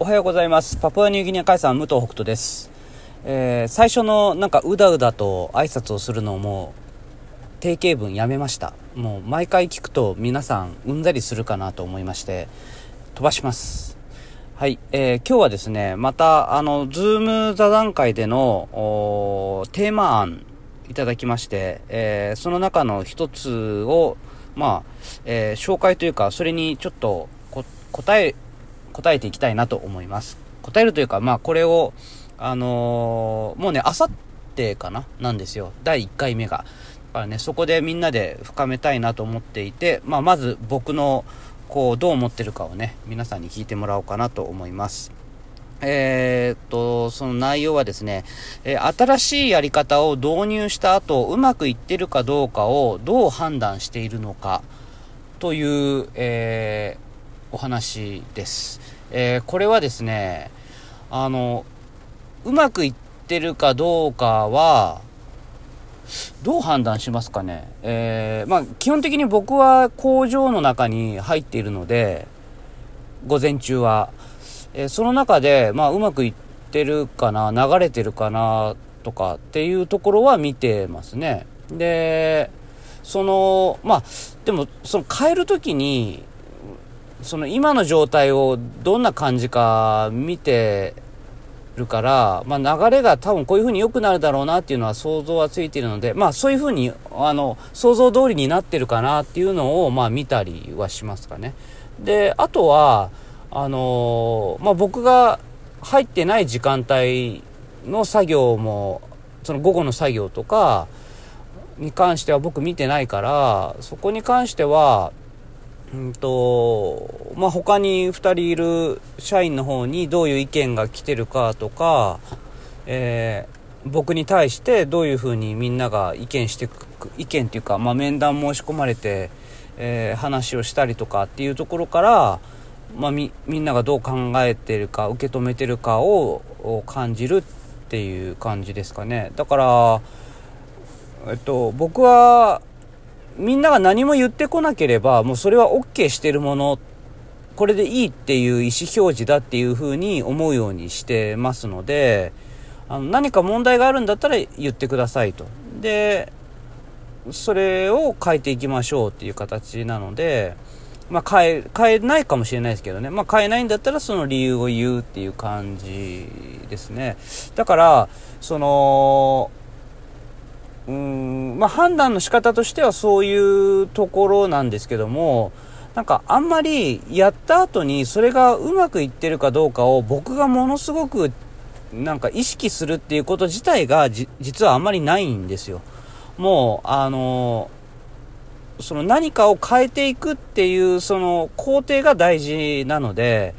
おはようございます。パプアニューギニア海産武藤北斗です。えー最初のなんかうだうだと挨拶をするのも定型文やめました。もう毎回聞くと皆さんうんざりするかなと思いまして飛ばします。はい、えー今日はですね、またあの、 Zoom 座談会でのおーテーマ案いただきまして、えーその中の一つを、まあ、えー紹介というか、それにちょっと答え、答えていきたいなと思います。答えるというか、まあ、これを、あのーもうね、あさってかな？なんですよ。第1回目が。だからね、そこでみんなで深めたいなと思っていて、まあ、まず僕の、こう、どう思ってるかをね、皆さんに聞いてもらおうかなと思います。えっと、その内容はですね、え新しいやり方を導入した後、うまくいってるかどうかをどう判断しているのかという、えーお話です。えーこれはですね、あの、うまくいってるかどうかは、どう判断しますかね。えーまあ、基本的に僕は工場の中に入っているので、午前中は。えーその中で、まあ、うまくいってるかな、流れてるかな、とかっていうところは見てますね。で、その、まあ、でも、その変えるときに、その今の状態をどんな感じか見てるから、まあ、流れが多分こういう風に良くなるだろうなっていうのは想像はついているので、まあ、そういう風に、あの、想像通りになってるかなっていうのを、まあ、見たりはしますかね。で、あとは、あのまあ、僕が入ってない時間帯の作業も、その午後の作業とかに関しては僕見てないから、そこに関しては、うんと、まあ、他に2人いる社員の方にどういう意見が来てるかとか、えー僕に対してどういうふうにみんなが意見してく、意見っていうか、まあ、面談申し込まれて、えー話をしたりとかっていうところから、まあ、み、みんながどう考えてるか、受け止めてるかをを感じるっていう感じですかね。だから、えっと、僕は、みんなが何も言ってこなければ、もうそれは OK してるもの、これでいいっていう意思表示だっていうふうに思うようにしてますので、あの何か問題があるんだったら言ってくださいと。で、それを変えていきましょうっていう形なので、まあ変え、変えないかもしれないですけどね。まあ変えないんだったらその理由を言うっていう感じですね。だから、その、うーん、まあ判断の仕方としてはそういうところなんですけども、なんかあんまりやった後にそれがうまくいってるかどうかを僕がものすごくなんか意識するっていうこと自体が実はあんまりないんですよ。もう、あのその何かを変えていくっていうその工程が大事なので、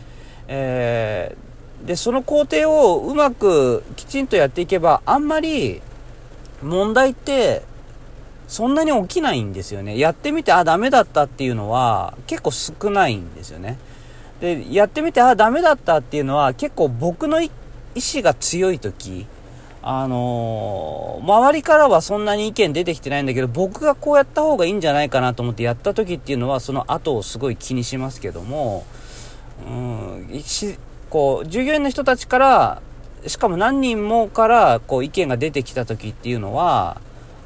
えーで、その工程をうまくきちんとやっていけば、あんまり問題ってそんなに起きないんですよね。やってみて、あ、ダメだったっていうのは結構少ないんですよね。で、やってみて、あ、ダメだったっていうのは結構僕の意志が強い時、あのー周りからはそんなに意見出てきてないんだけど、僕がこうやった方がいいんじゃないかなと思ってやった時っていうのは、その後をすごい気にしますけども、うん、こう、従業員の人たちから、しかも何人もから、こう、意見が出てきた時っていうのは、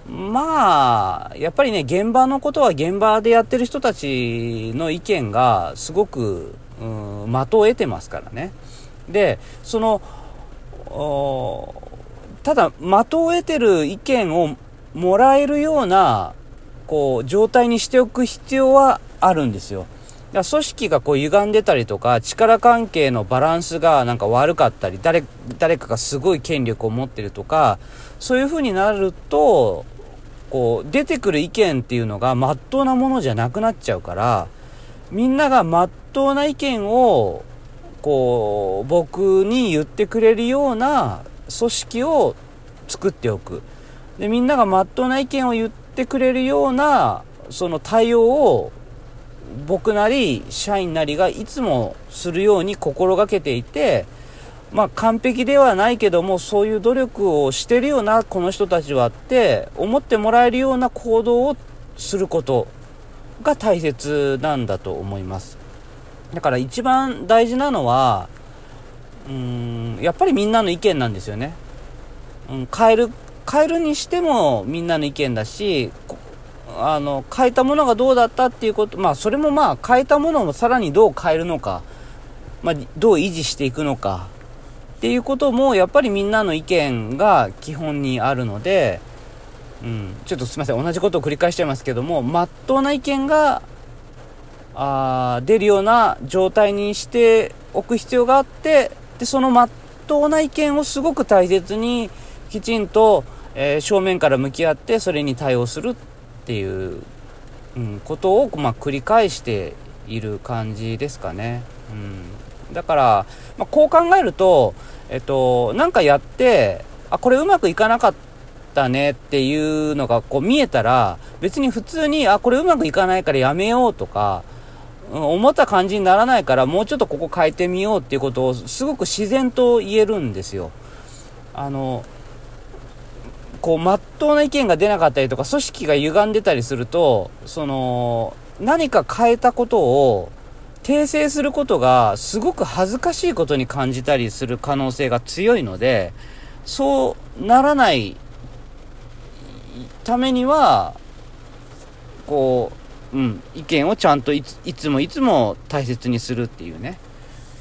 まあ、やっぱりね、現場のことは現場でやってる人たちの意見がすごく、うん、的を得てますからね。で、その、ただ、的を得てる意見をもらえるような、こう、状態にしておく必要はあるんですよ。だ組織がこう歪んでたりとか、力関係のバランスがなんか悪かったり、誰、誰かがすごい権力を持ってるとか、そういう風になると、こう、出てくる意見っていうのが真っ当なものじゃなくなっちゃうから、みんなが真っ当な意見を、こう、僕に言ってくれるような組織を作っておく。で、みんなが真っ当な意見を言ってくれるような、その対応を、僕なり、社員なりがいつもするように心がけていて、まあ完璧ではないけども、そういう努力をしてるような、この人たちはって思ってもらえるような行動をすることが大切なんだと思います。だから一番大事なのは、うーんやっぱりみんなの意見なんですよね、うん、変える変えるにしてもみんなの意見だしあの変えたものがどうだったっていうことまあそれもまあ変えたものをさらにどう変えるのか、まあ、どう維持していくのかっていうこともやっぱりみんなの意見が基本にあるので、うん、ちょっとすみません同じことを繰り返しちゃいますけどもまっとうな意見があ出るような状態にしておく必要があってでそのまっとうな意見をすごく大切にきちんと、えー、正面から向き合ってそれに対応するていう、うん、ことを、まあ、繰り返している感じですかね。うん、だから、まあ、こう考えると、えっと、なんかやって、あ、これうまくいかなかったねっていうのがこう見えたら、別に普通に、あ、これうまくいかないからやめようとか、思った感じにならないからもうちょっとここ変えてみようっていうことをすごく自然と言えるんですよ。あのこう真っ当な意見が出なかったりとか組織が歪んでたりするとその何か変えたことを訂正することがすごく恥ずかしいことに感じたりする可能性が強いのでそうならないためにはこううん、意見をちゃんといつもいつも大切にするっていうね、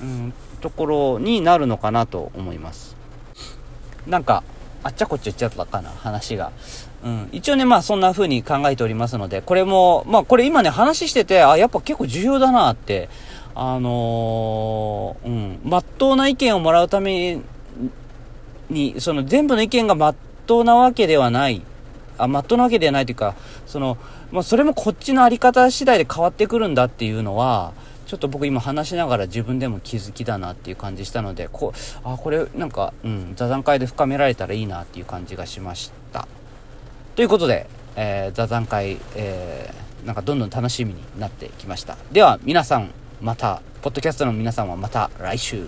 うん、ところになるのかなと思います。なんか、あっちゃこっちゃ言っちゃったかな、話が。うん、一応ね、まあそんな風に考えておりますので、これも、まあこれ今ね、話してて、あ、やっぱ結構重要だなって、あのー、うん、まっとうな意見をもらうために、その全部の意見がまっとうなわけではない。あ、まっとうなわけではないというか、その、まあ、それもこっちのあり方次第で変わってくるんだっていうのは、ちょっと僕今話しながら自分でも気づきだなっていう感じしたので、こう、あ、これなんか、うん、座談会で深められたらいいなっていう感じがしました。ということで、えー、座談会、えー、なんかどんどん楽しみになってきました。では皆さん、また、ポッドキャストの皆さんはまた来週。